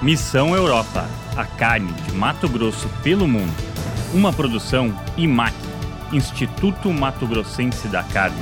Missão Europa, a carne de Mato Grosso pelo mundo. Uma produção IMAC, Instituto Mato Grossense da Carne.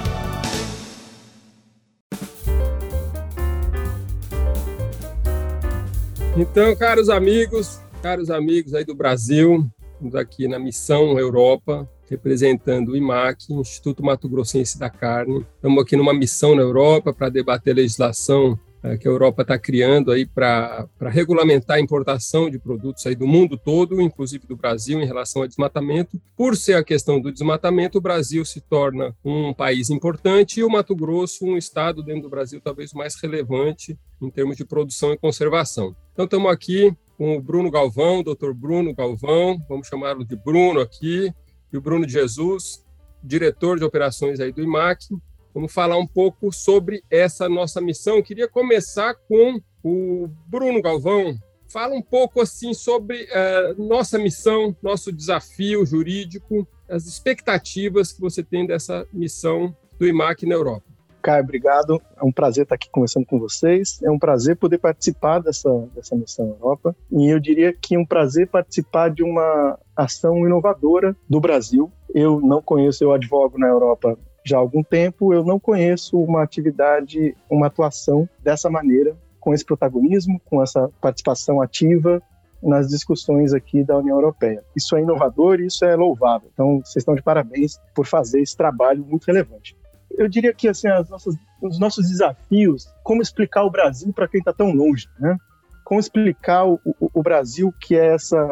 Então, caros amigos, caros amigos aí do Brasil, estamos aqui na Missão Europa, representando o IMAC, Instituto Mato Grossense da Carne. Estamos aqui numa missão na Europa para debater legislação que a Europa está criando aí para regulamentar a importação de produtos aí do mundo todo, inclusive do Brasil, em relação ao desmatamento. Por ser a questão do desmatamento, o Brasil se torna um país importante e o Mato Grosso um estado dentro do Brasil talvez mais relevante em termos de produção e conservação. Então estamos aqui com o Bruno Galvão, doutor Bruno Galvão, vamos chamá-lo de Bruno aqui, e o Bruno Jesus, diretor de operações aí do IMAC. Vamos falar um pouco sobre essa nossa missão. Queria começar com o Bruno Galvão. Fala um pouco assim sobre uh, nossa missão, nosso desafio jurídico, as expectativas que você tem dessa missão do IMAC na Europa. Caio, obrigado. É um prazer estar aqui conversando com vocês. É um prazer poder participar dessa, dessa missão Europa. E eu diria que é um prazer participar de uma ação inovadora do Brasil. Eu não conheço, eu advogo na Europa já há algum tempo, eu não conheço uma atividade, uma atuação dessa maneira, com esse protagonismo, com essa participação ativa nas discussões aqui da União Europeia. Isso é inovador e isso é louvável. Então, vocês estão de parabéns por fazer esse trabalho muito relevante. Eu diria que assim, nossas, os nossos desafios, como explicar o Brasil para quem está tão longe, né? Como explicar o, o, o, Brasil que é essa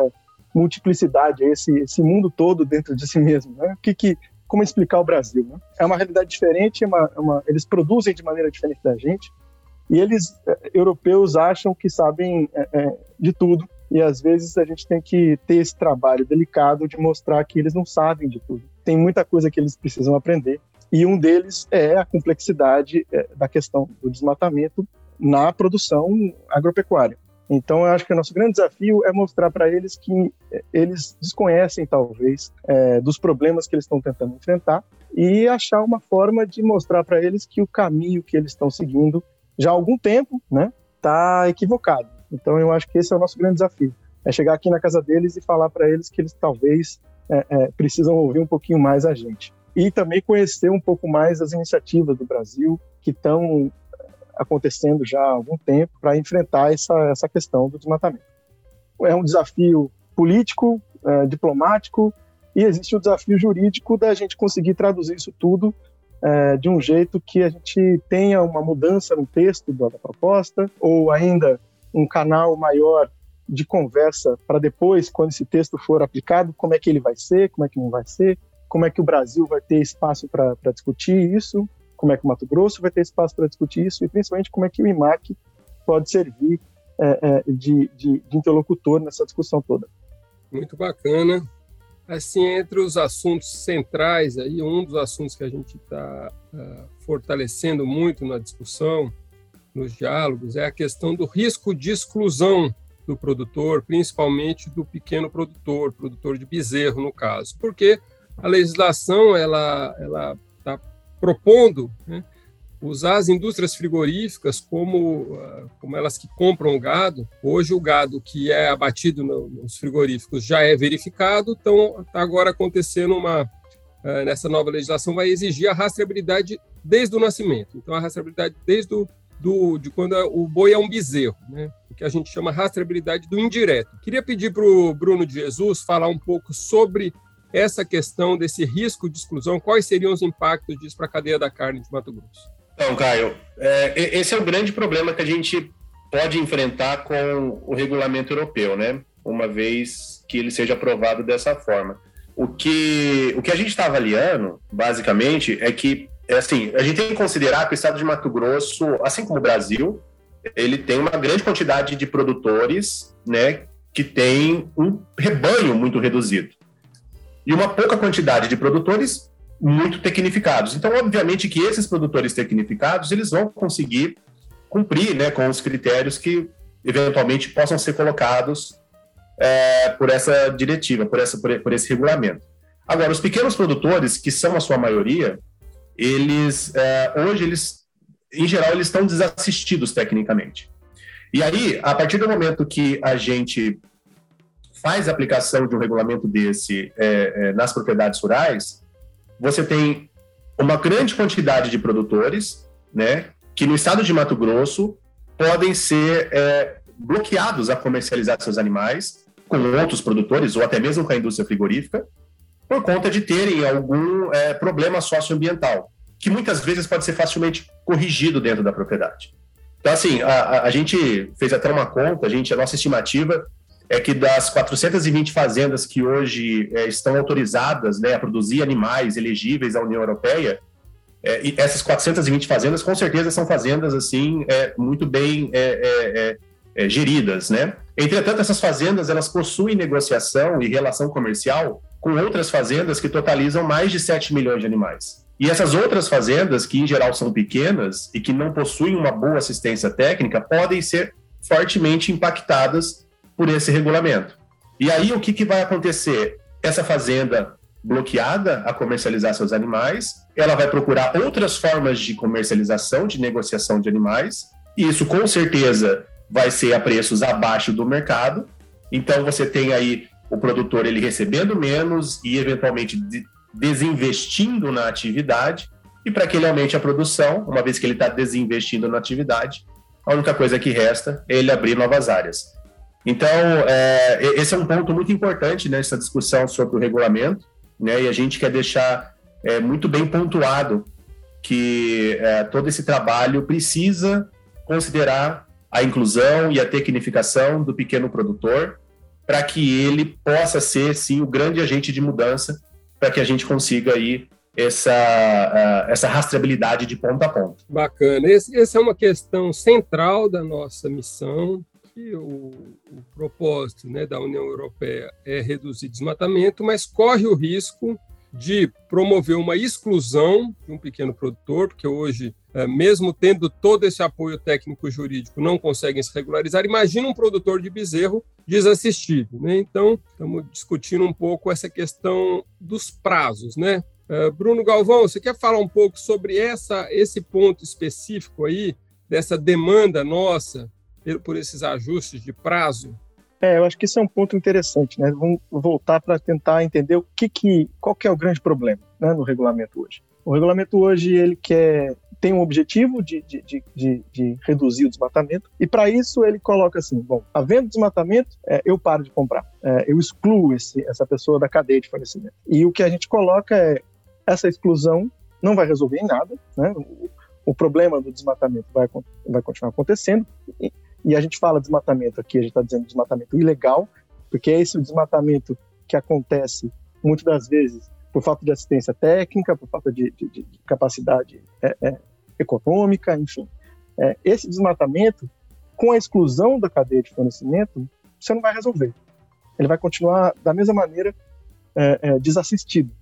multiplicidade, esse, esse mundo todo dentro de si mesmo, né? O que, que como explicar o Brasil. Né? É uma realidade diferente, é uma, é uma, eles produzem de maneira diferente da gente, e eles, eh, europeus, acham que sabem é, é, de tudo, e às vezes a gente tem que ter esse trabalho delicado de mostrar que eles não sabem de tudo. Tem muita coisa que eles precisam aprender, e um deles é a complexidade da questão do desmatamento na produção agropecuária. Então, eu acho que o nosso grande desafio é mostrar para eles que eh, eles desconhecem, talvez, é, dos problemas que eles estão tentando enfrentar e achar uma forma de mostrar para eles que o caminho que eles estão seguindo já há algum tempo né, está equivocado. Então, eu acho que esse é o nosso grande desafio. É chegar aqui na casa deles e falar para eles que eles talvez é, é, precisam ouvir um pouquinho mais a gente. E também conhecer um pouco mais as iniciativas do Brasil que estão acontecendo já há algum tempo para enfrentar essa, essa questão do desmatamento. É um desafio político, é, diplomático, e existe o desafio jurídico da gente conseguir traduzir isso tudo é, de um jeito que a gente tenha uma mudança no texto da, da proposta, ou ainda um canal maior de conversa para depois, quando esse texto for aplicado, como é que ele vai ser, como é que não vai ser, como é que o Brasil vai ter espaço para discutir isso, como é que o Mato Grosso vai ter espaço para discutir isso e principalmente como é que o IMAC pode servir é, é, de, de, de interlocutor nessa discussão toda. Muito bacana. Assim, entre os assuntos centrais, aí, um dos assuntos que a gente está uh, é, fortalecendo muito na discussão, nos diálogos, é a questão do risco de exclusão do produtor, principalmente do pequeno produtor, produtor de bezerro, no caso, porque a legislação ela, ela propondo né, usar as indústrias frigoríficas como, ah, como elas que compram o gado. Hoje, o gado que é abatido nos frigoríficos já é verificado, então está agora acontecendo uma. Ah, nessa nova legislação, vai exigir a rastreabilidade desde o nascimento. Então, a rastreabilidade desde o do, de quando o boi é um bezerro, né? o que a gente chama rastreabilidade do indireto. Queria pedir para o Bruno de Jesus falar um pouco sobre essa questão desse risco de exclusão, quais seriam os impactos disso para a cadeia da carne de Mato Grosso? Então, Caio, é, esse é o grande problema que a gente pode enfrentar com o regulamento europeu, né? Uma vez que ele seja aprovado dessa forma. O que, o que a gente está avaliando, basicamente, é que, é assim, a gente tem que considerar que o estado de Mato Grosso, assim como o Brasil, ele tem uma grande quantidade de produtores, né, que tem um rebanho muito reduzido e uma pouca quantidade de produtores muito tecnificados. Então, obviamente que esses produtores tecnificados, eles vão conseguir cumprir né, com os critérios que eventualmente possam ser colocados é, por essa diretiva, por, essa, por, por esse regulamento. Agora, os pequenos produtores, que são a sua maioria, eles é, hoje eles, em geral, eles estão desassistidos tecnicamente. E aí, a partir do momento que a gente faz a aplicação de um regulamento desse é, é, nas propriedades rurais, você tem uma grande quantidade de produtores, né, que no estado de Mato Grosso podem ser é, bloqueados a comercializar seus animais com outros produtores ou até mesmo com a indústria frigorífica, por conta de terem algum é, problema socioambiental, que muitas vezes pode ser facilmente corrigido dentro da propriedade. Então, assim, a, a gente fez até uma conta, a, gente, a nossa estimativa é que das 420 fazendas que hoje é, estão autorizadas né, a produzir animais elegíveis à União Europeia, é, essas 420 fazendas, com certeza, são fazendas assim é, muito bem é, é, é, geridas, né? Entretanto, essas fazendas elas possuem negociação e relação comercial com outras fazendas que totalizam mais de 7 milhões de animais. E essas outras fazendas, que em geral são pequenas e que não possuem uma boa assistência técnica, podem ser fortemente impactadas por esse regulamento. E aí o que, que vai acontecer? Essa fazenda bloqueada a comercializar seus animais, ela vai procurar outras formas de comercialização, de negociação de animais, e isso com certeza vai ser a preços abaixo do mercado. Então você tem aí o produtor ele recebendo menos e eventualmente desinvestindo na atividade, e para que ele aumente a produção, uma vez que ele está desinvestindo na atividade, a única coisa que resta é ele abrir novas áreas. Então, é, esse é um ponto muito importante nessa discussão sobre o regulamento, né? E a gente quer deixar é, muito bem pontuado que é, todo esse trabalho precisa considerar a inclusão e a tecnificação do pequeno produtor para que ele possa ser, sim, o grande agente de mudança para que a gente consiga aí essa, essa rastreabilidade de ponta a ponta. Bacana. Essa é uma questão central da nossa missão, que o, o propósito né, da União Europeia é reduzir desmatamento, mas corre o risco de promover uma exclusão de um pequeno produtor, porque hoje, é, mesmo tendo todo esse apoio técnico-jurídico, não conseguem se regularizar. Imagina um produtor de bezerro desassistido. Né? Então, estamos discutindo um pouco essa questão dos prazos. Né? É, Bruno Galvão, você quer falar um pouco sobre essa, esse ponto específico aí, dessa demanda nossa por esses ajustes de prazo? É, eu acho que isso é um ponto interessante, né? Vamos voltar para tentar entender o que, que qual que é o grande problema né, no regulamento hoje. O regulamento hoje ele quer tem um objetivo de, de, de, de reduzir o desmatamento e para isso ele coloca assim, bom, havendo desmatamento, é, eu paro de comprar, é, eu excluo esse, essa pessoa da cadeia de fornecimento. E o que a gente coloca é essa exclusão não vai resolver em nada, né? O, o problema do desmatamento vai, vai continuar acontecendo e a gente fala desmatamento aqui, a gente está dizendo desmatamento ilegal, porque é esse o desmatamento que acontece muitas das vezes por falta de assistência técnica, por falta de, de, de capacidade é, é, econômica, enfim. É, esse desmatamento, com a exclusão da cadeia de fornecimento, você não vai resolver. Ele vai continuar da mesma maneira é, é, desassistido.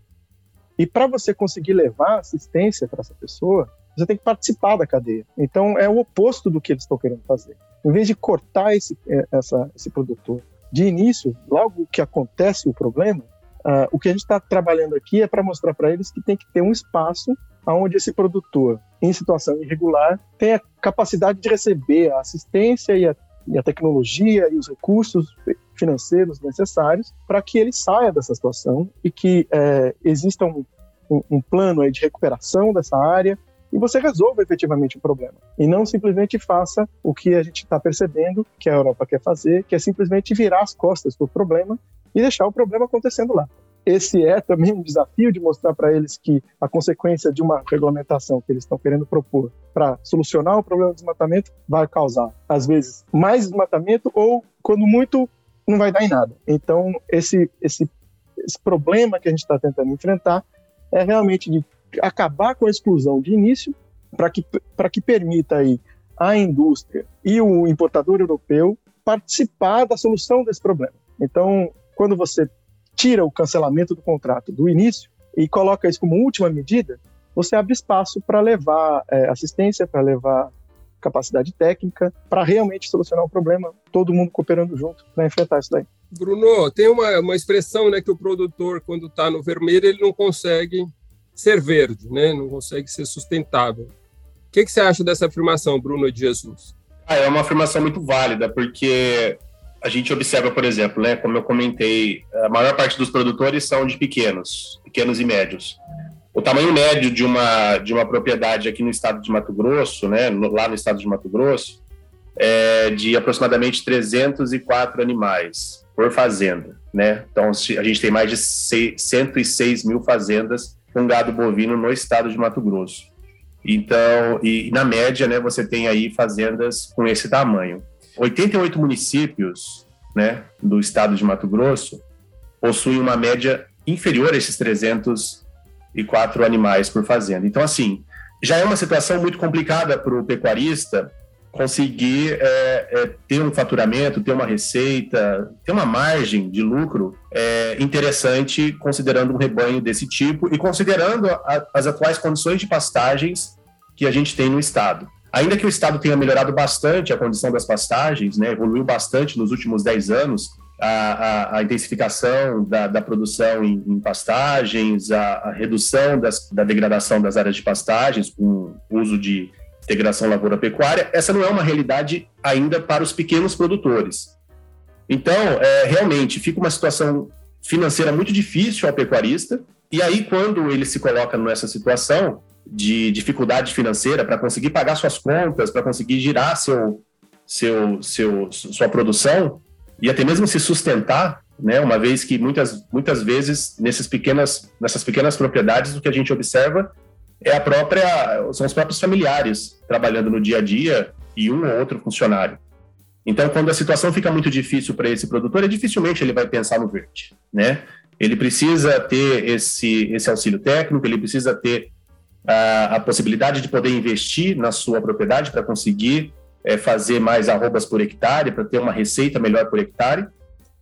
E para você conseguir levar assistência para essa pessoa, você tem que participar da cadeia. Então é o oposto do que eles estão querendo fazer. Em vez de cortar esse, é, essa, esse produtor de início, logo que acontece o problema, uh, o que a gente está trabalhando aqui é para mostrar para eles que tem que ter um espaço onde esse produtor, em situação irregular, tenha capacidade de receber a assistência e a, e a tecnologia e os recursos financeiros necessários para que ele saia dessa situação e que é, exista um, um, um plano de recuperação dessa área, e você resolva efetivamente o problema. E não simplesmente faça o que a gente está percebendo que a Europa quer fazer, que é simplesmente virar as costas para o problema e deixar o problema acontecendo lá. Esse é também um desafio de mostrar para eles que a consequência de uma regulamentação que eles estão querendo propor para solucionar o problema do desmatamento vai causar, às vezes, mais desmatamento ou, quando muito, não vai dar em nada. Então, esse, esse, esse problema que a gente está tentando enfrentar é realmente de acabar com a exclusão de início para que, que permita aí a indústria e o importador europeu participar da solução desse problema. Então, quando você tira o cancelamento do contrato do início e coloca isso como última medida, você abre espaço para levar é, assistência, para levar capacidade técnica, para realmente solucionar o problema, todo mundo cooperando junto para enfrentar isso daí. Bruno, tem uma, uma expressão né, que o produtor, quando está no vermelho, ele não consegue ser verde, né? não consegue ser sustentável. O que, que você acha dessa afirmação, Bruno de Jesus? Ah, é uma afirmação muito válida, porque a gente observa, por exemplo, né, como eu comentei, a maior parte dos produtores são de pequenos, pequenos e médios. O tamanho médio de uma, de uma propriedade aqui no estado de Mato Grosso, né, lá no estado de Mato Grosso, é de aproximadamente 304 animais por fazenda. Né? Então, a gente tem mais de 106 mil fazendas com gado bovino no estado de Mato Grosso. Então, e, na média, né, você tem aí fazendas com esse tamanho. 88 municípios né, do estado de Mato Grosso possuem uma média inferior a esses 304 animais por fazenda. Então, assim, já é uma situação muito complicada para o pecuarista conseguir é, é, ter um faturamento, ter uma receita, ter uma margem de lucro é, interessante, considerando um rebanho desse tipo e considerando a, as atuais condições de pastagens que a gente tem no estado. Ainda que o estado tenha melhorado bastante a condição das pastagens, né, evoluiu bastante nos últimos 10 anos, a, a, a intensificação da, da produção em, em pastagens, a, a redução das, da degradação das áreas de pastagens, com o uso de integração lavoura-pecuária, essa não é uma realidade ainda para os pequenos produtores. Então, é, realmente, fica uma situação financeira muito difícil ao pecuarista, e aí, quando ele se coloca nessa situação de dificuldade financeira para conseguir pagar suas contas, para conseguir girar seu, seu, seu, sua produção, e até mesmo se sustentar, né, uma vez que muitas, muitas vezes nesses pequenas, nessas pequenas propriedades o que a gente observa é a própria, são os próprios familiares trabalhando no dia a dia e um ou outro funcionário. Então, quando a situação fica muito difícil para esse produtor, é dificilmente ele vai pensar no verde, né? Ele precisa ter esse, esse auxílio técnico, ele precisa ter a, a possibilidade de poder investir na sua propriedade para conseguir é, fazer mais arrobas por hectare, para ter uma receita melhor por hectare,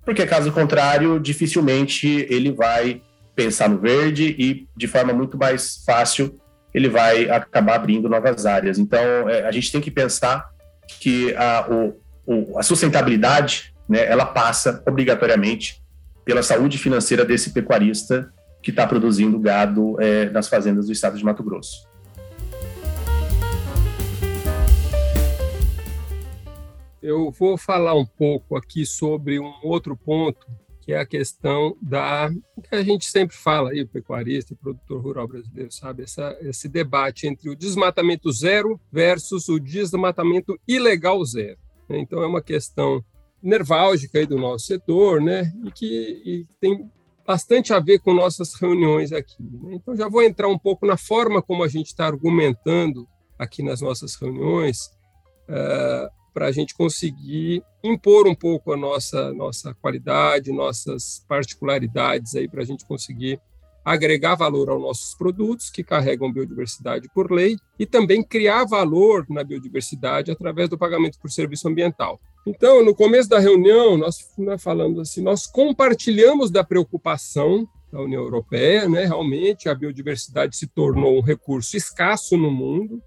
porque caso contrário, dificilmente ele vai pensar no verde e de forma muito mais fácil ele vai acabar abrindo novas áreas. Então, é, a gente tem que pensar que a, o, o, a sustentabilidade, né, ela passa obrigatoriamente pela saúde financeira desse pecuarista que está produzindo gado é, nas fazendas do estado de Mato Grosso. Eu vou falar um pouco aqui sobre um outro ponto que é a questão da que a gente sempre fala aí, o pecuarista, o produtor rural brasileiro, sabe, Essa, esse debate entre o desmatamento zero versus o desmatamento ilegal zero. Né? Então é uma questão nerválgica aí do nosso setor, né, e que e tem bastante a ver com nossas reuniões aqui. Né? Então já vou entrar um pouco na forma como a gente está argumentando aqui nas nossas reuniões. Uh, para a gente conseguir impor um pouco a nossa nossa qualidade, nossas particularidades aí para a gente conseguir agregar valor aos nossos produtos que carregam biodiversidade por lei e também criar valor na biodiversidade através do pagamento por serviço ambiental. Então, no começo da reunião, nós, nós falamos assim, nós compartilhamos da preocupação da União Europeia, né? Realmente a biodiversidade se tornou um recurso escasso no mundo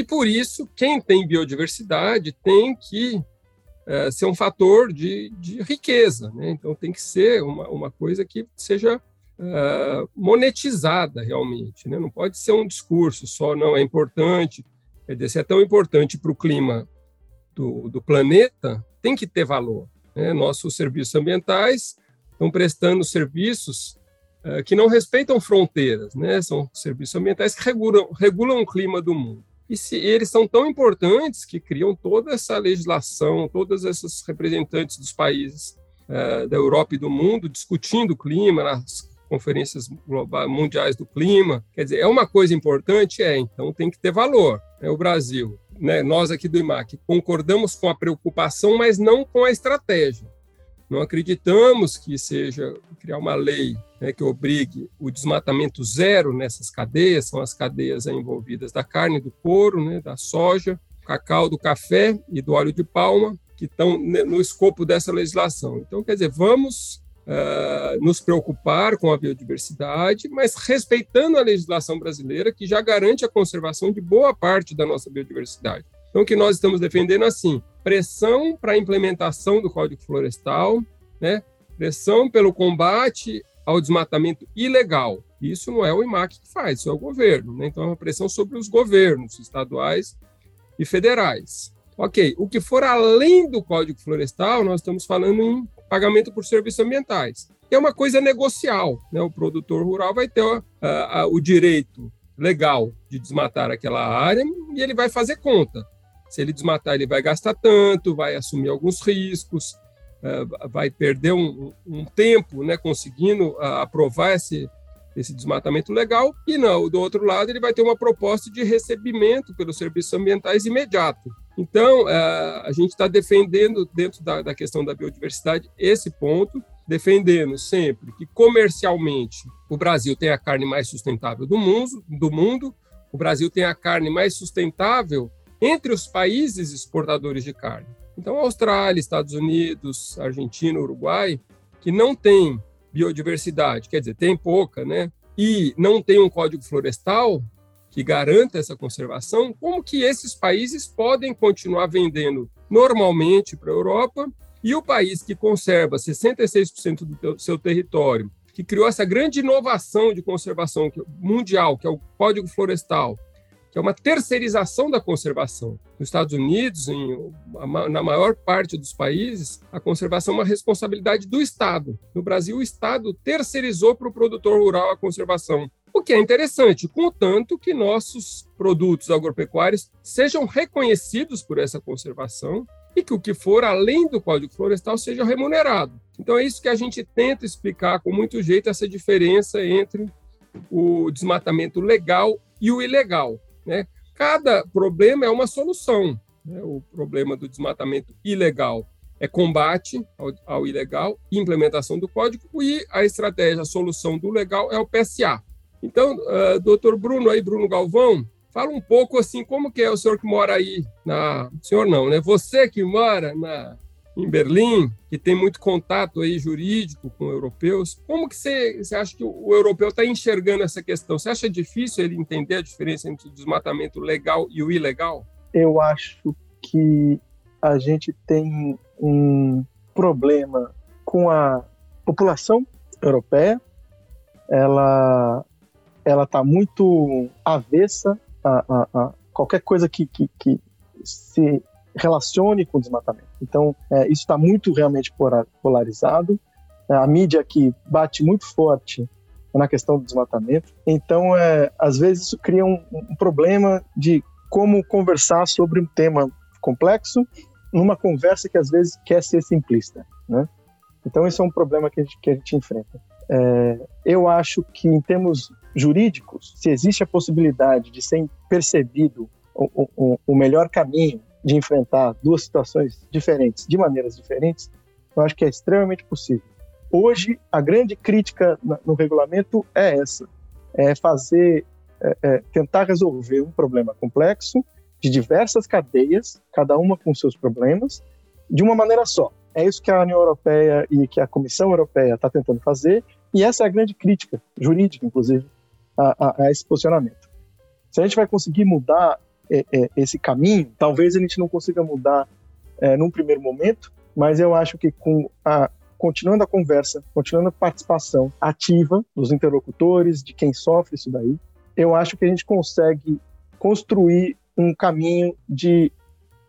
e por isso, quem tem biodiversidade tem que é, ser um fator de, de riqueza. Né? Então, tem que ser uma, uma coisa que seja é, monetizada realmente. Né? Não pode ser um discurso só, não, é importante. Quer dizer, se é tão importante para o clima do, do planeta, tem que ter valor. Né? Nossos serviços ambientais estão prestando serviços é, que não respeitam fronteiras, né? são serviços ambientais que regulam, regulam o clima do mundo. E se eles são tão importantes que criam toda essa legislação, todas essas representantes dos países uh, da Europa e do mundo discutindo o clima nas conferências globais, mundiais do clima. Quer dizer, é uma coisa importante, é, então tem que ter valor. É o Brasil, né, nós aqui do IMAC, concordamos com a preocupação, mas não com a estratégia. Não acreditamos que seja criar uma lei né, que obrigue o desmatamento zero nessas cadeias, são as cadeias envolvidas da carne, do couro, né, da soja, do cacau, do café e do óleo de palma, que estão no escopo dessa legislação. Então, quer dizer, vamos uh, nos preocupar com a biodiversidade, mas respeitando a legislação brasileira, que já garante a conservação de boa parte da nossa biodiversidade. Então, o que nós estamos defendendo assim, pressão para a implementação do Código Florestal, né? pressão pelo combate ao desmatamento ilegal. Isso não é o IMAC que faz, isso é o governo. Né? Então, é uma pressão sobre os governos estaduais e federais. Ok, o que for além do Código Florestal, nós estamos falando em pagamento por serviços ambientais. É uma coisa negocial, né? O produtor rural vai ter uh, uh, o direito legal de desmatar aquela área e ele vai fazer conta. Se ele desmatar, ele vai gastar tanto, vai assumir alguns riscos, uh, vai perder um, um, tempo, né, conseguindo aprovar esse, esse desmatamento legal, e não, do outro lado, ele vai ter uma proposta de recebimento pelos serviços ambientais imediato. Então, eh, a gente está defendendo, dentro da, da questão da biodiversidade, esse ponto, defendendo sempre que comercialmente o Brasil tem a carne mais sustentável do mundo, do mundo, o Brasil tem a carne mais sustentável entre os países exportadores de carne. Então, Austrália, Estados Unidos, Argentina, Uruguai, que não tem biodiversidade, quer dizer, tem pouca, né? E não tem um código florestal que garanta essa conservação, como que esses países podem continuar vendendo normalmente para a Europa e o país que conserva 66% do seu território, que criou essa grande inovação de conservação mundial, que é o Código Florestal, que é uma terceirização da conservação. Nos Estados Unidos, em, na maior parte dos países, a conservação é uma responsabilidade do Estado. No Brasil, o Estado terceirizou para o produtor rural a conservação. O que é interessante, contanto que nossos produtos agropecuários sejam reconhecidos por essa conservação e que o que for além do Código Florestal seja remunerado. Então é isso que a gente tenta explicar com muito jeito essa diferença entre o desmatamento legal e o ilegal. Né? Cada problema é uma solução. Né? O problema do desmatamento ilegal é combate ao, ao, ilegal, implementação do código, e a estratégia, a solução do legal é o PSA. Então, uh, doutor Bruno, aí, Bruno Galvão, fala um pouco assim, como que é o senhor que mora aí na... Senhor não, né? Você que mora na, em Berlim, que tem muito contato aí jurídico com europeus, como que você, você acha que o, europeu está enxergando essa questão? Você acha difícil ele entender a diferença entre o desmatamento legal e o ilegal? Eu acho que a gente tem um problema com a população europeia. Ela ela está muito avessa a, a, a qualquer coisa que, que, que se relacione com o desmatamento. Então, é, isso está muito realmente polarizado. É, a mídia aqui bate muito forte na questão do desmatamento. Então, é, às vezes, isso cria um, um, problema de como conversar sobre um tema complexo numa conversa que, às vezes, quer ser simplista. Né? Então, esse é um problema que a gente, que a gente enfrenta. É, eu acho que, em termos jurídicos, se existe a possibilidade de ser percebido o, o, o melhor caminho de enfrentar duas situações diferentes, de maneiras diferentes, eu acho que é extremamente possível. Hoje, a grande crítica no regulamento é essa: é fazer, é, é, tentar resolver um problema complexo de diversas cadeias, cada uma com seus problemas, de uma maneira só. É isso que a União Europeia e que a Comissão Europeia está tentando fazer, e essa é a grande crítica, jurídica, inclusive, a, a, a esse posicionamento. Se a gente vai conseguir mudar esse caminho, talvez a gente não consiga mudar é, num primeiro momento, mas eu acho que com a continuando a conversa, continuando a participação ativa dos interlocutores, de quem sofre isso daí, eu acho que a gente consegue construir um caminho de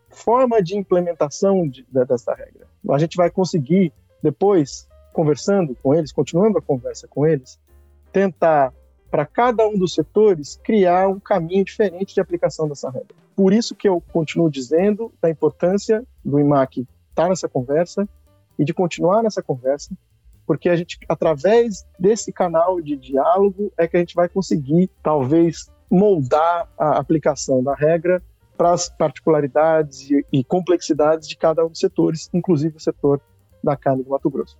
forma de implementação de, dessa regra. A gente vai conseguir, depois, conversando com eles, continuando a conversa com eles, tentar para cada um dos setores criar um caminho diferente de aplicação dessa regra. Por isso que eu continuo dizendo da importância do IMAC estar nessa conversa e de continuar nessa conversa, porque a gente, através desse canal de diálogo, é que a gente vai conseguir, talvez, moldar a aplicação da regra para as particularidades e, e complexidades de cada um dos setores, inclusive o setor da carne do Mato Grosso.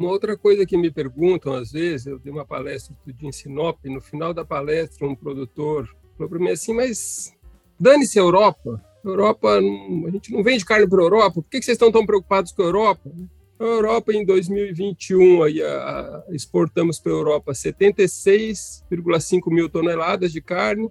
Uma outra coisa que me perguntam às vezes, eu dei uma palestra de em Sinop, no final da palestra um produtor falou para mim assim, mas dane-se a Europa, Europa, a gente não vende carne para a Europa, por que vocês estão tão preocupados com a Europa? A Europa, em 2021, aí, a, a, exportamos para a Europa 76,5 mil toneladas de carne,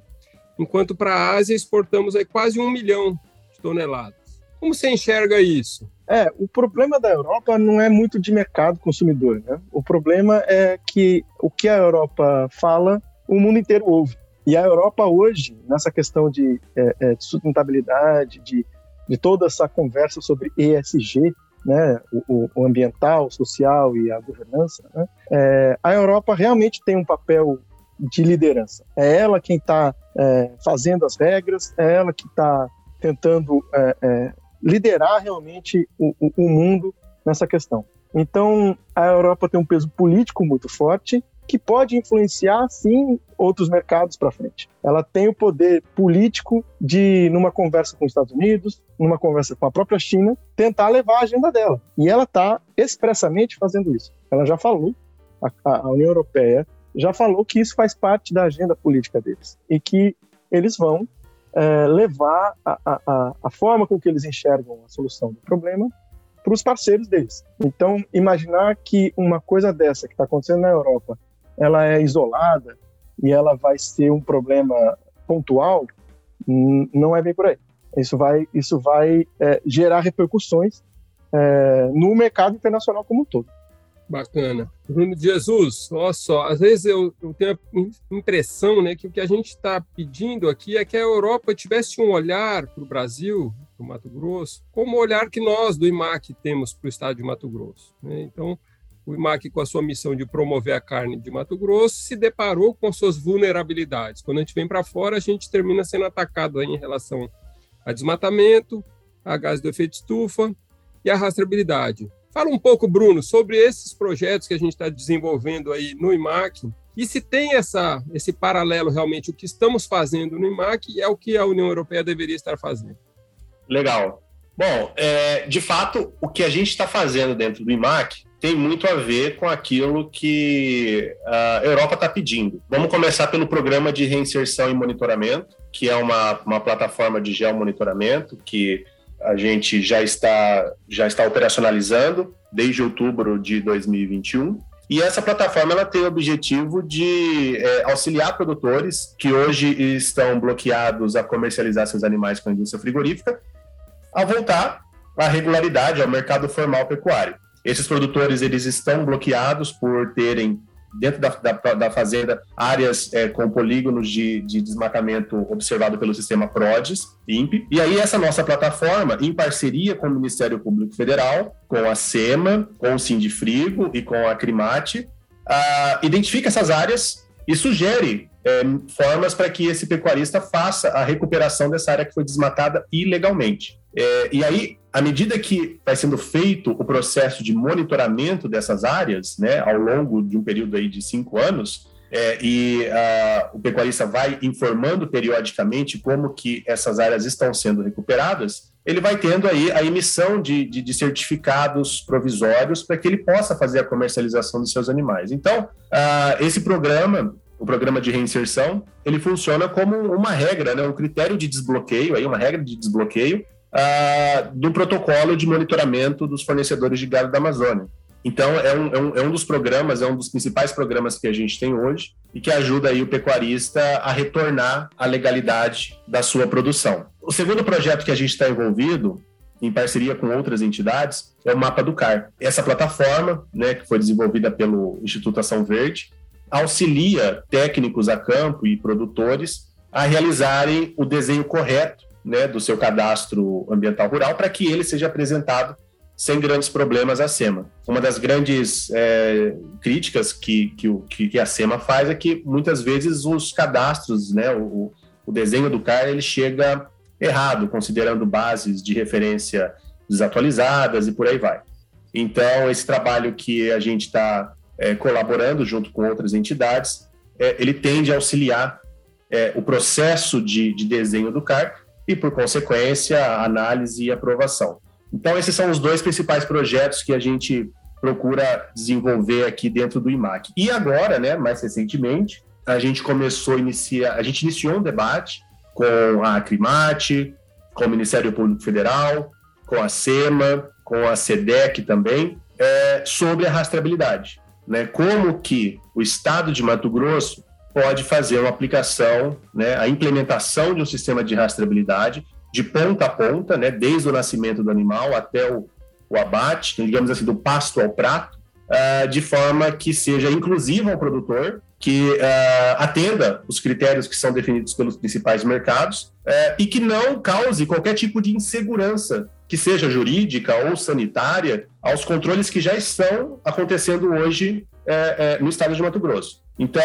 enquanto para a Ásia exportamos aí quase um milhão de toneladas. Como você enxerga isso? É, o problema da Europa não é muito de mercado consumidor, né? O problema é que o que a Europa fala, o mundo inteiro ouve. E a Europa hoje, nessa questão de, é, é, de sustentabilidade, de de toda essa conversa sobre ESG, né, o, o ambiental, o social e a governança, né, é, a Europa realmente tem um papel de liderança. É ela quem está é, fazendo as regras, é ela que está tentando é, é, liderar realmente o, o, mundo nessa questão. Então, a Europa tem um peso político muito forte que pode influenciar, sim, outros mercados para frente. Ela tem o poder político de, numa conversa com os Estados Unidos, numa conversa com a própria China, tentar levar a agenda dela. E ela está expressamente fazendo isso. Ela já falou, a, a União Europeia já falou que isso faz parte da agenda política deles e que eles vão é, levar a, a, a forma com que eles enxergam a solução do problema para os parceiros deles. Então, imaginar que uma coisa dessa que está acontecendo na Europa, ela é isolada e ela vai ser um problema pontual, não é bem por aí. Isso vai, isso vai é, gerar repercussões é, no mercado internacional como um todo. Bacana. Bruno de Jesus, olha só, às vezes eu, eu tenho a impressão né, que o que a gente está pedindo aqui é que a Europa tivesse um olhar para o Brasil, para o Mato Grosso, como o olhar que nós do IMAC temos para o estado de Mato Grosso. Né? Então, o IMAC, com a sua missão de promover a carne de Mato Grosso, se deparou com suas vulnerabilidades. Quando a gente vem para fora, a gente termina sendo atacado em relação a desmatamento, a gás do efeito estufa e a rastreabilidade. Fala um pouco, Bruno, sobre esses projetos que a gente está desenvolvendo aí no IMAC e se tem essa, esse paralelo realmente, o que estamos fazendo no IMAC é o que a União Europeia deveria estar fazendo. Legal. Bom, é, de fato, o que a gente está fazendo dentro do IMAC tem muito a ver com aquilo que a Europa está pedindo. Vamos começar pelo programa de reinserção e monitoramento, que é uma, uma plataforma de geomonitoramento que a gente já está, já está operacionalizando desde outubro de 2021. E essa plataforma ela tem o objetivo de é, auxiliar produtores que hoje estão bloqueados a comercializar seus animais com a indústria frigorífica a voltar à regularidade, ao mercado formal pecuário. Esses produtores eles estão bloqueados por terem dentro da, da, da fazenda áreas é, com polígonos de, de, desmatamento observado pelo sistema PRODES, INPE. E aí essa nossa plataforma, em parceria com o Ministério Público Federal, com a SEMA, com o Sindifrigo e com a Crimate, uh, identifica essas áreas e sugere é, formas para que esse pecuarista faça a recuperação dessa área que foi desmatada ilegalmente. É, e aí, à medida que vai sendo feito o processo de monitoramento dessas áreas, né, ao longo de um período aí de cinco anos, é, e uh, o pecuarista vai informando periodicamente como que essas áreas estão sendo recuperadas, ele vai tendo aí a emissão de, de, de certificados provisórios para que ele possa fazer a comercialização dos seus animais. Então, uh, esse programa o programa de reinserção, ele funciona como uma regra, né, um critério de desbloqueio, aí uma regra de desbloqueio uh, do protocolo de monitoramento dos fornecedores de gado da Amazônia. Então, é um, é, um, é um dos programas, é um dos principais programas que a gente tem hoje e que ajuda aí o pecuarista a retornar à legalidade da sua produção. O segundo projeto que a gente está envolvido, em parceria com outras entidades, é o Mapa do CAR. Essa plataforma, né, que foi desenvolvida pelo Instituto Ação Verde, auxilia técnicos a campo e produtores a realizarem o desenho correto né, do seu cadastro ambiental rural para que ele seja apresentado sem grandes problemas à SEMA. Uma das grandes é, críticas que, que, que, a SEMA faz é que muitas vezes os cadastros, né, o, o desenho do CAR, ele chega errado, considerando bases de referência desatualizadas e por aí vai. Então, esse trabalho que a gente está é, colaborando junto com outras entidades, é, ele tende a auxiliar é, o processo de, de desenho do CAR e, por consequência, análise e aprovação. Então, esses são os dois principais projetos que a gente procura desenvolver aqui dentro do IMAC. E agora, né, mais recentemente, a gente começou a iniciar, a gente iniciou um debate com a Acrimate, com o Ministério Público Federal, com a SEMA, com a SEDEC também, é, sobre a rastreabilidade. Né? Como que o Estado de Mato Grosso pode fazer uma aplicação, né, a implementação de um sistema de rastreabilidade de ponta a ponta, né, desde o nascimento do animal até o, o abate, digamos assim, do pasto ao prato, uh, de forma que seja inclusiva ao produtor que uh, atenda os critérios que são definidos pelos principais mercados uh, e que não cause qualquer tipo de insegurança, que seja jurídica ou sanitária, aos controles que já estão acontecendo hoje uh, no estado de Mato Grosso. Então,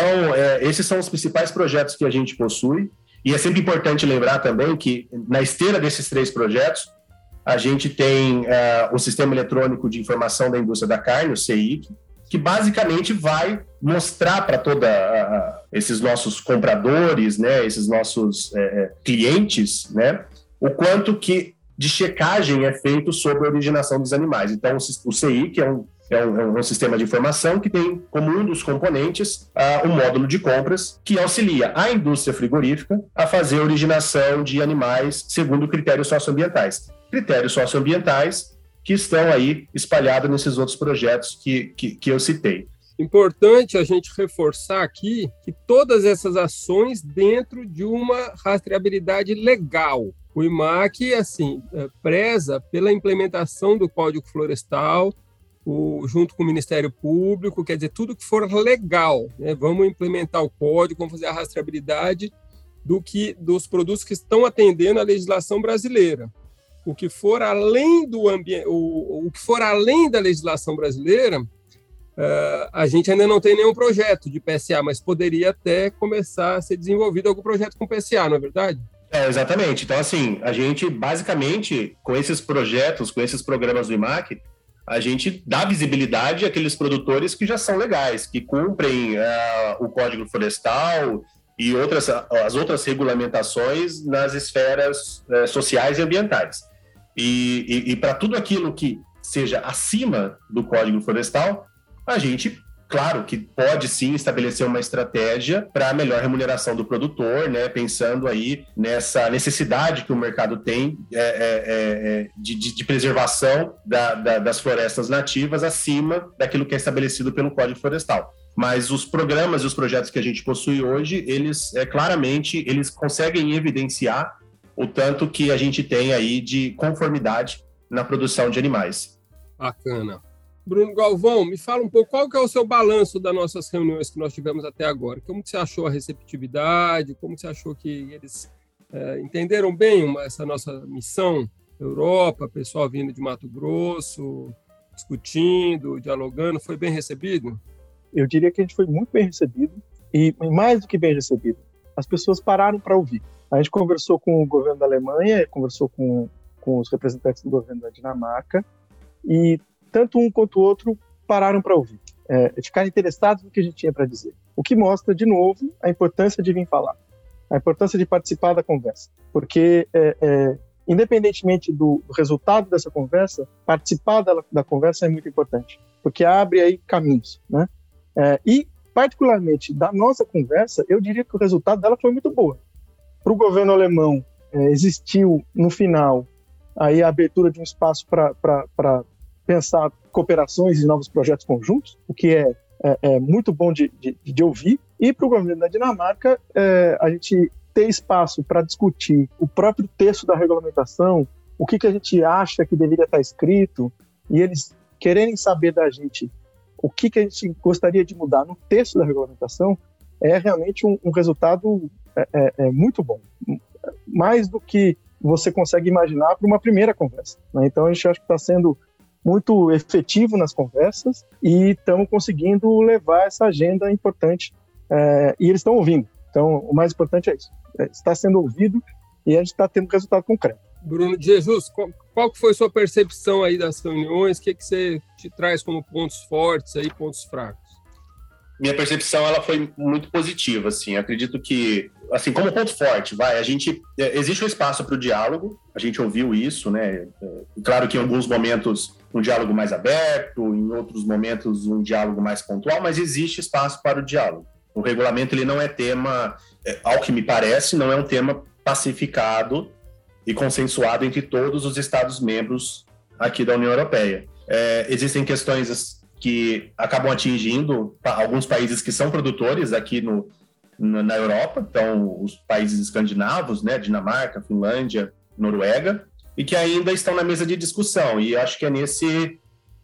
esses são os principais projetos que a gente possui. E é sempre importante lembrar também que, na esteira desses três projetos, a gente tem o Sistema Eletrônico de Informação da Indústria da Carne, o CEIC, que basicamente vai mostrar para toda esses nossos compradores, né, esses nossos é, é, clientes, né, o quanto que de checagem é feito sobre a originação dos animais. Então, o CI, que é um, é um, é um sistema de informação que tem como um dos componentes uh, um módulo de compras que auxilia a indústria frigorífica a fazer originação de animais segundo critérios socioambientais. Critérios socioambientais que estão aí espalhados nesses outros projetos que, que, que eu citei. Importante a gente reforçar aqui que todas essas ações dentro de uma rastreabilidade legal. O IMAC, assim, é, preza pela implementação do Código Florestal, o, junto com o Ministério Público, quer dizer, tudo que for legal. Né? Vamos implementar o código, vamos fazer a rastreabilidade do que dos produtos que estão atendendo a legislação brasileira o que for além do ambiente, o, o que for além da legislação brasileira, uh, a gente ainda não tem nenhum projeto de PSA, mas poderia até começar a ser desenvolvido algum projeto com PSA, não é verdade? É, exatamente. Então, assim, a gente, basicamente, com esses projetos, com esses programas do IMAC, a gente dá visibilidade àqueles produtores que já são legais, que cumprem uh, o Código Florestal e outras, as outras regulamentações nas esferas uh, sociais e ambientais. E, e, e para tudo aquilo que seja acima do Código Florestal, a gente, claro, que pode sim estabelecer uma estratégia para a melhor remuneração do produtor, né? Pensando aí nessa necessidade que o mercado tem é, é, é, é de, de, de, preservação da, da, das florestas nativas acima daquilo que é estabelecido pelo Código Florestal mas os programas e os projetos que a gente possui hoje, eles é, claramente eles conseguem evidenciar o tanto que a gente tem aí de conformidade na produção de animais. Bacana. Bruno Galvão, me fala um pouco qual que é o seu balanço das nossas reuniões que nós tivemos até agora. Como você achou a receptividade? Como você achou que eles é, entenderam bem uma, essa nossa missão Europa, pessoal vindo de Mato Grosso, discutindo, dialogando, foi bem recebido? Eu diria que a gente foi muito bem recebido e mais do que bem recebido, as pessoas pararam para ouvir. A gente conversou com o governo da Alemanha, conversou com, com os representantes do governo da Dinamarca, e tanto um quanto o outro pararam para ouvir, é, ficaram interessados no que a gente tinha para dizer. O que mostra, de novo, a importância de vir falar, a importância de participar da conversa, porque é, é, independentemente do, do, resultado dessa conversa, participar da, da, conversa é muito importante, porque abre aí caminhos, né? É, e particularmente da nossa conversa, eu diria que o resultado dela foi muito boa para o governo alemão é, existiu no final aí a abertura de um espaço para pensar cooperações e novos projetos conjuntos, o que é, é, é muito bom de, de, de, ouvir. E para o governo da Dinamarca, é, a gente ter espaço para discutir o próprio texto da regulamentação, o que, que a gente acha que deveria estar escrito, e eles quererem saber da gente o que, que a gente gostaria de mudar no texto da regulamentação, é realmente um, um resultado é, é, é, muito bom. Mais do que você consegue imaginar para uma primeira conversa. Né? Então, a gente acha que está sendo muito efetivo nas conversas e estamos conseguindo levar essa agenda importante. É, e eles estão ouvindo. Então, o mais importante é isso. É, está sendo ouvido e a gente está tendo resultado concreto. Bruno de Jesus, qual, qual foi sua percepção aí das reuniões? O que, que você te traz como pontos fortes aí, pontos fracos? Minha percepção ela foi muito positiva, assim. Acredito que, assim, como ponto forte, vai, a gente é, existe um espaço para o diálogo. A gente ouviu isso, né? É, claro que em alguns momentos um diálogo mais aberto, em outros momentos um diálogo mais pontual, mas existe espaço para o diálogo. O regulamento ele não é tema, é, ao que me parece, não é um tema pacificado e consensuado entre todos os Estados membros aqui da União Europeia. É, existem questões que acabam atingindo alguns países que são produtores aqui no, na Europa, então os países escandinavos, né, Dinamarca, Finlândia, Noruega, e que ainda estão na mesa de discussão. E acho que é nesse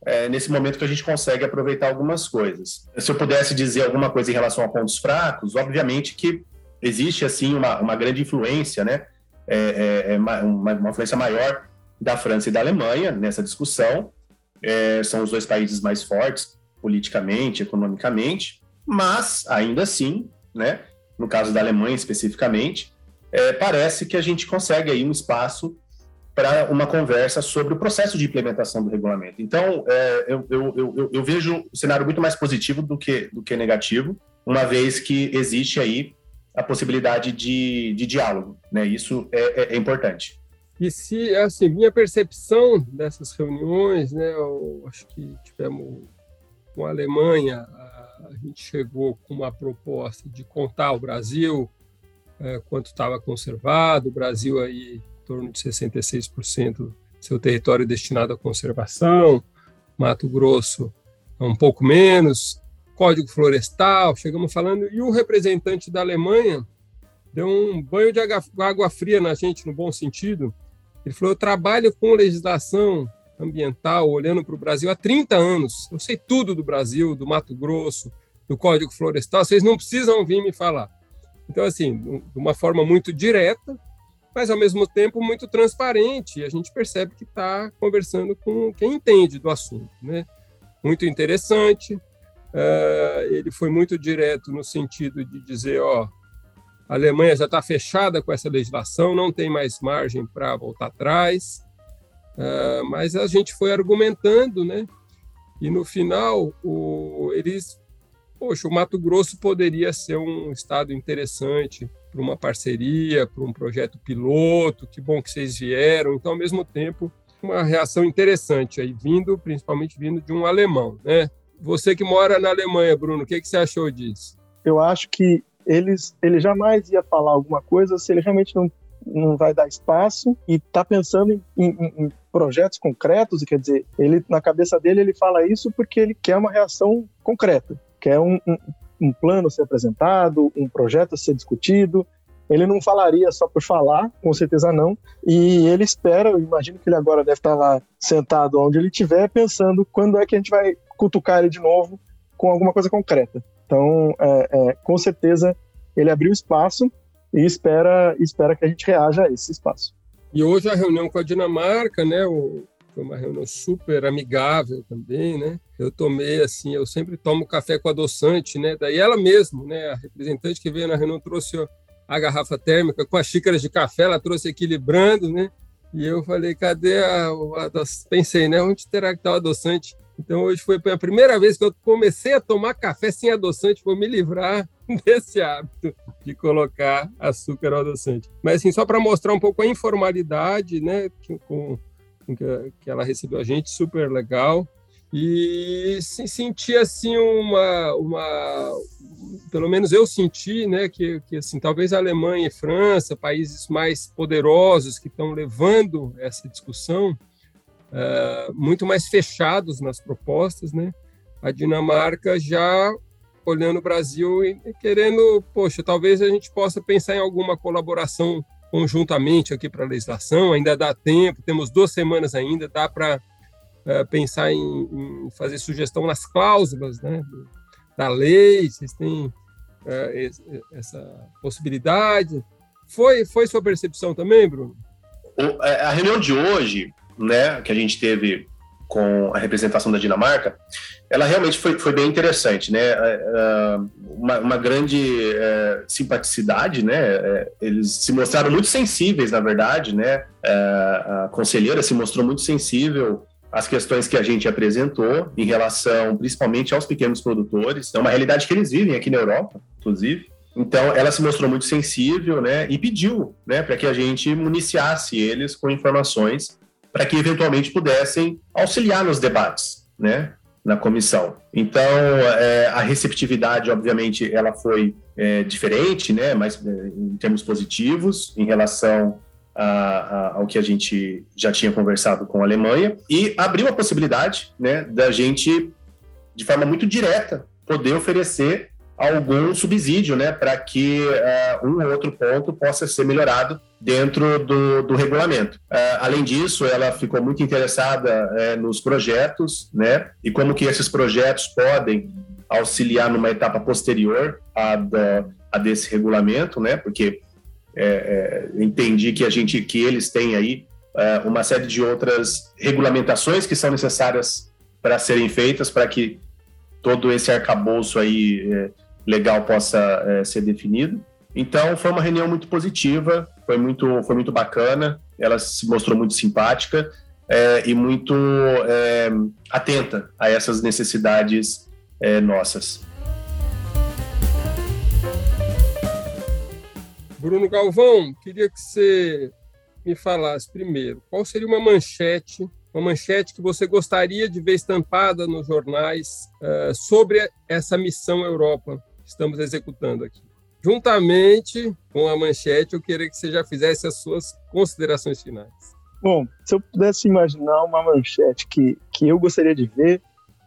é nesse momento que a gente consegue aproveitar algumas coisas. Se eu pudesse dizer alguma coisa em relação a pontos fracos, obviamente que existe assim uma, uma grande influência, né? É, é, é uma, uma, influência maior da França e da Alemanha nessa discussão. É, são os dois países mais fortes politicamente, economicamente, mas ainda assim, né? No caso da Alemanha especificamente, é, parece que a gente consegue aí um espaço para uma conversa sobre o processo de implementação do regulamento. Então, é, eu, eu, eu, eu, vejo o cenário muito mais positivo do que, do que negativo, uma vez que existe aí a possibilidade de, de diálogo. Né? Isso é, é, é importante. E se, assim, minha percepção dessas reuniões, né, eu acho que tivemos com a Alemanha, a, gente chegou com uma proposta de contar o Brasil é, quanto estava conservado, o Brasil aí em torno de 66% do seu território destinado à conservação, Mato Grosso um pouco menos, Código Florestal, chegamos falando, e o representante da Alemanha deu um banho de água fria na gente, no bom sentido. Ele falou: Eu trabalho com legislação ambiental, olhando para o Brasil há 30 anos. Eu sei tudo do Brasil, do Mato Grosso, do Código Florestal, vocês não precisam vir me falar. Então, assim, de uma forma muito direta, mas ao mesmo tempo muito transparente. E a gente percebe que está conversando com quem entende do assunto. Né? Muito interessante. Uh, ele foi muito direto no sentido de dizer, ó, a Alemanha já está fechada com essa legislação, não tem mais margem para voltar atrás. Uh, mas a gente foi argumentando, né? E no final, o, eles, poxa, o Mato Grosso poderia ser um estado interessante para uma parceria, para um projeto piloto. Que bom que vocês vieram. Então, ao mesmo tempo, uma reação interessante aí, vindo, principalmente vindo de um alemão, né? Você que mora na Alemanha, Bruno, o que, que você achou disso? Eu acho que eles, ele jamais ia falar alguma coisa se ele realmente não, não vai dar espaço e está pensando em, em, em, projetos concretos, quer dizer, ele na cabeça dele ele fala isso porque ele quer uma reação concreta, quer um, um, um plano ser apresentado, um projeto ser discutido, ele não falaria só por falar, com certeza não. E ele espera, eu imagino que ele agora deve estar lá sentado onde ele estiver, pensando quando é que a gente vai cutucar ele de novo com alguma coisa concreta. Então, é, é, com certeza, ele abriu espaço e espera, espera que a gente reaja a esse espaço. E hoje a reunião com a Dinamarca, né, o, foi uma reunião super amigável também, né? Eu tomei assim, eu sempre tomo café com adoçante, né? Daí ela mesmo, né, a representante que veio na reunião trouxe a garrafa térmica com as xícaras de café, ela trouxe equilibrando, né? E eu falei, cadê a, a pensei, né, onde terá que estar o adoçante? Então hoje foi a primeira vez que eu comecei a tomar café sem adoçante, vou me livrar desse hábito de colocar açúcar ao adoçante. Mas assim, só para mostrar um pouco a informalidade, né, com, com que, que ela recebeu a gente, super legal e se sentir assim uma, uma pelo menos eu senti né que, que assim talvez a Alemanha e França países mais poderosos que estão levando essa discussão uh, muito mais fechados nas propostas né a Dinamarca já olhando o Brasil e querendo poxa talvez a gente possa pensar em alguma colaboração conjuntamente aqui para a legislação ainda dá tempo temos duas semanas ainda dá para é, pensar em, em, fazer sugestão nas cláusulas né, da lei, vocês têm é, essa possibilidade. Foi, foi sua percepção também, Bruno? É, a reunião de hoje, né, que a gente teve com a representação da Dinamarca, ela realmente foi, foi bem interessante, né? Uma, uma grande é, simpaticidade, né? Eles se mostraram muito sensíveis, na verdade, né? A conselheira se mostrou muito sensível as questões que a gente apresentou em relação principalmente aos pequenos produtores. É uma realidade que eles vivem aqui na Europa, inclusive. Então, ela se mostrou muito sensível né, e pediu né, para que a gente municiasse eles com informações para que eventualmente pudessem auxiliar nos debates né, na comissão. Então, é, a receptividade, obviamente, ela foi é, diferente, né, mas é, em termos positivos, em relação a, a, ao que a gente já tinha conversado com a Alemanha e abriu a possibilidade né, da gente, de forma muito direta, poder oferecer algum subsídio, né, para que uh, um ou outro ponto possa ser melhorado dentro do, do regulamento. Uh, além disso, ela ficou muito interessada uh, nos projetos, né, e como que esses projetos podem auxiliar numa etapa posterior à, da, desse regulamento, né, porque é, é, entendi que a gente que eles têm aí é, uma série de outras regulamentações que são necessárias para serem feitas para que todo esse arcabouço aí é, legal possa é, ser definido. Então foi uma reunião muito positiva, foi muito foi muito bacana. Ela se mostrou muito simpática e muito atenta a essas necessidades nossas. Bruno Galvão, queria que você me falasse primeiro qual seria uma manchete, uma manchete que você gostaria de ver estampada nos jornais uh, sobre essa missão Europa que estamos executando aqui. Juntamente com a manchete, eu queria que você já fizesse as suas considerações finais. Bom, se eu pudesse imaginar uma manchete que, que eu gostaria de ver,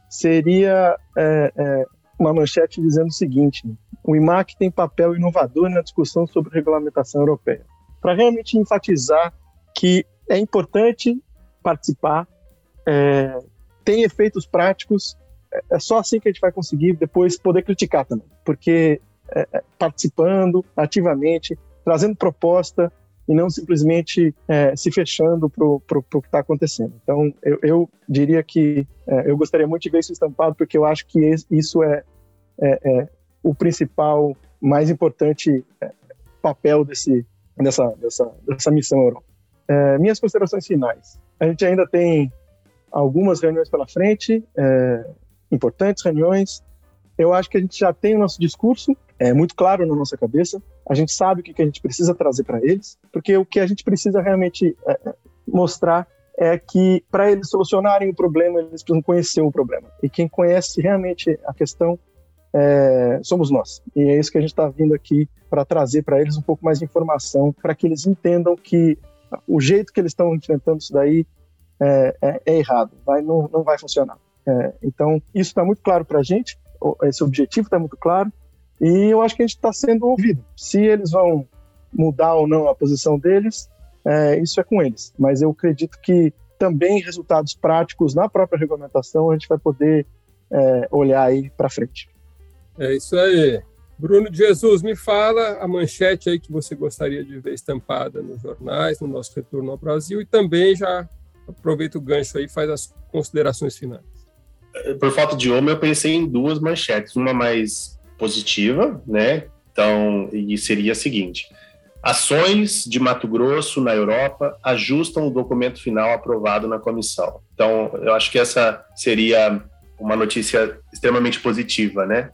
seria é, é, uma manchete dizendo o seguinte: o IMAC tem papel inovador na discussão sobre regulamentação europeia. Para realmente enfatizar que é importante participar, é, tem efeitos práticos, é, é só assim que a gente vai conseguir depois poder criticar também, porque é, é participando ativamente, trazendo proposta e não simplesmente é, se fechando para o que está acontecendo. Então, eu, eu diria que é, eu gostaria muito de ver isso estampado, porque eu acho que isso é, é, é o principal, mais importante é, papel desse, dessa, dessa, dessa missão Europa. É, minhas considerações finais. A gente ainda tem algumas reuniões pela frente, é, importantes reuniões. Eu acho que a gente já tem o nosso discurso é, muito claro na nossa cabeça. A gente sabe o que, a gente precisa trazer para eles, porque o que a gente precisa realmente é, é mostrar é que para eles solucionarem o problema, eles precisam conhecer o problema. E quem conhece realmente a questão é, somos nós. E é isso que a gente está vindo aqui para trazer para eles um pouco mais de informação, para que eles entendam que o jeito que eles estão enfrentando isso daí é, é, é errado, vai, não, não vai funcionar. É, então, isso está muito claro para a gente, esse objetivo está muito claro, e eu acho que a gente está sendo ouvido. Se eles vão mudar ou não a posição deles, é, isso é com eles. Mas eu acredito que também resultados práticos na própria regulamentação a gente vai poder é, olhar aí para frente. É isso aí. Bruno de Jesus, me fala a manchete aí que você gostaria de ver estampada nos jornais, no nosso retorno ao Brasil, e também já aproveita o gancho aí e faz as considerações finais. Por falta de homem, eu pensei em duas manchetes, uma mais positiva, né? Então, e seria a seguinte: ações de Mato Grosso na Europa ajustam o documento final aprovado na comissão. Então, eu acho que essa seria uma notícia extremamente positiva, né?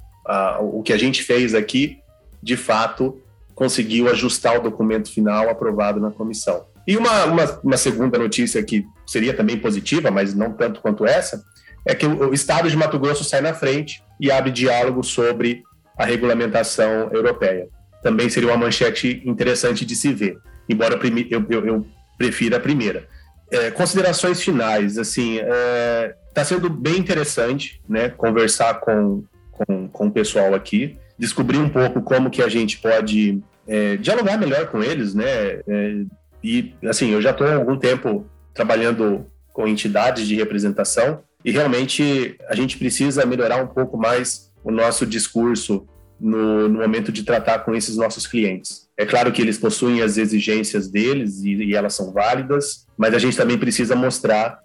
O que a gente fez aqui, de fato, conseguiu ajustar o documento final aprovado na comissão. E uma, uma, uma, segunda notícia que seria também positiva, mas não tanto quanto essa, é que o, Estado de Mato Grosso sai na frente e abre diálogo sobre a regulamentação europeia. Também seria uma manchete interessante de se ver, embora eu, eu, eu prefira a primeira. É, considerações finais, assim, está é, tá sendo bem interessante, né, conversar com com, com o pessoal aqui, descobrir um pouco como que a gente pode é, dialogar melhor com eles, né? É, e, assim, eu já estou há algum tempo trabalhando com entidades de representação e realmente a gente precisa melhorar um pouco mais o nosso discurso no, no, momento de tratar com esses nossos clientes. É claro que eles possuem as exigências deles e, e elas são válidas, mas a gente também precisa mostrar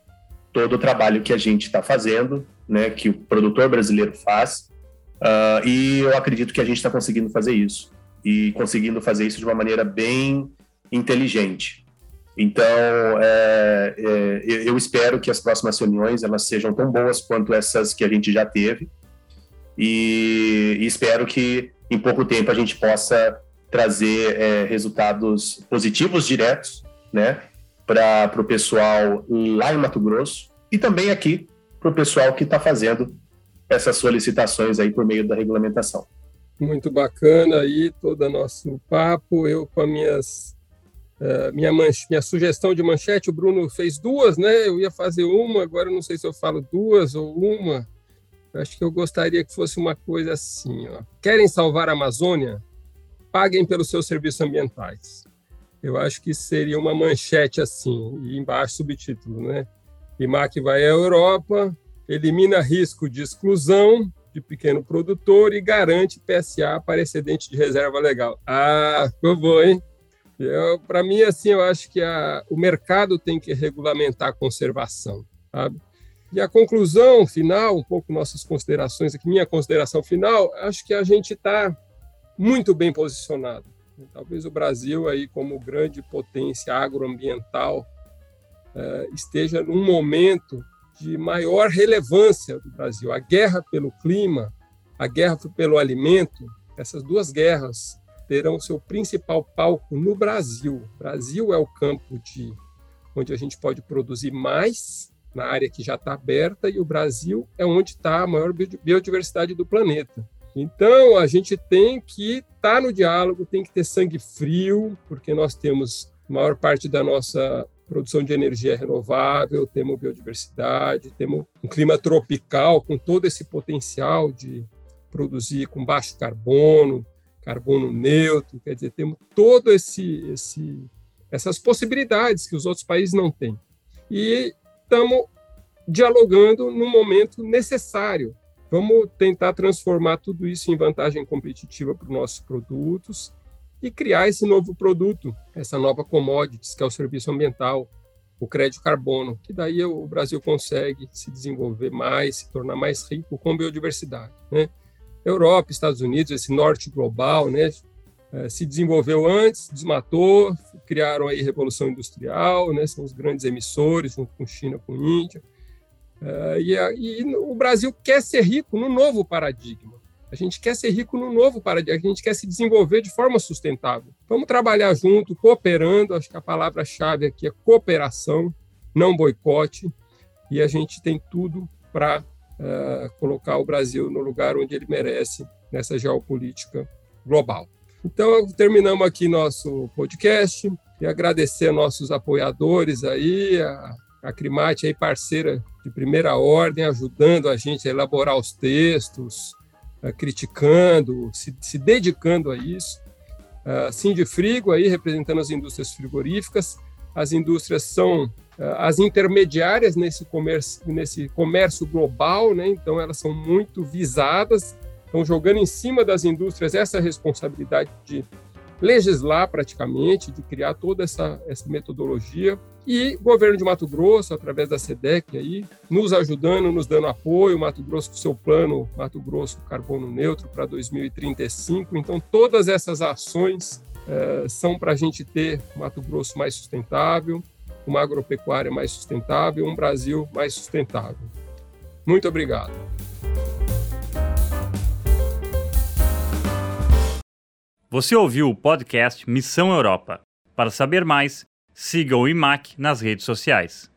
todo o trabalho que a gente está fazendo, né, que o produtor brasileiro faz, Uh, e eu acredito que a gente está conseguindo fazer isso. E conseguindo fazer isso de uma maneira bem inteligente. Então, é, é, eu espero que as próximas reuniões elas sejam tão boas quanto essas que a gente já teve. E, e espero que em pouco tempo a gente possa trazer é, resultados positivos diretos, né, para o pessoal lá em Mato Grosso e também aqui para o pessoal que está fazendo essas solicitações aí por meio da regulamentação. Muito bacana aí todo o nosso papo. Eu com as minhas uh, minha, manche, minha sugestão de manchete, o Bruno fez duas, né? Eu ia fazer uma, agora não sei se eu falo duas ou uma. Acho que eu gostaria que fosse uma coisa assim: ó. querem salvar a Amazônia? Paguem pelos seus serviços ambientais. Eu acho que seria uma manchete assim, e embaixo subtítulo, né? IMAC vai à Europa, elimina risco de exclusão de pequeno produtor e garante PSA para excedente de reserva legal. Ah, ficou bom, hein? Para mim, assim, eu acho que a, o mercado tem que regulamentar a conservação, sabe? E a conclusão final, um pouco nossas considerações aqui, minha consideração final, acho que a gente está muito bem posicionado. Talvez o Brasil aí como grande potência agroambiental eh, esteja num momento de maior relevância do Brasil. A guerra pelo clima, a guerra pelo alimento, essas duas guerras terão seu principal palco no Brasil. O Brasil é o campo de onde a gente pode produzir mais na área que já está aberta e o Brasil é onde está a maior biodiversidade do planeta. Então a gente tem que estar tá no diálogo, tem que ter sangue frio, porque nós temos maior parte da nossa produção de energia renovável, temos biodiversidade, temos um clima tropical com todo esse potencial de produzir com baixo carbono, carbono neutro, quer dizer, temos todo esse, esse essas possibilidades que os outros países não têm. E estamos dialogando no momento necessário. Vamos tentar transformar tudo isso em vantagem competitiva para os nossos produtos e criar esse novo produto, essa nova commodities, que é o serviço ambiental, o crédito carbono, que daí o Brasil consegue se desenvolver mais, se tornar mais rico com biodiversidade. Né? Europa, Estados Unidos, esse norte global, né, eh, se desenvolveu antes, desmatou, criaram aí revolução industrial, né, são os grandes emissores, junto com China, com Índia. Uh, e, e, o Brasil quer ser rico no novo paradigma. A gente quer ser rico no novo paradigma, a gente quer se desenvolver de forma sustentável. Vamos trabalhar junto, cooperando. Acho que a palavra-chave aqui é cooperação, não boicote. E a gente tem tudo para uh, colocar o Brasil no lugar onde ele merece nessa geopolítica global. Então, terminamos aqui nosso podcast e agradecer nossos apoiadores aí, a, a Crimate aí parceira de primeira ordem, ajudando a gente a elaborar os textos, uh, criticando, se, se, dedicando a isso. Uh, Sindifrigo aí representando as indústrias frigoríficas. As indústrias são uh, as intermediárias nesse comércio, nesse comércio global, né? então elas são muito visadas estão jogando em cima das indústrias essa responsabilidade de legislar praticamente, de criar toda essa, essa metodologia. E o governo de Mato Grosso, através da SEDEC, aí, nos ajudando, nos dando apoio, Mato Grosso com seu plano Mato Grosso Carbono Neutro para 2035. Então, todas essas ações é, são para a gente ter Mato Grosso mais sustentável, uma agropecuária mais sustentável, um Brasil mais sustentável. Muito obrigado. Você ouviu o podcast Missão Europa. Para saber mais, siga o IMAC nas redes sociais.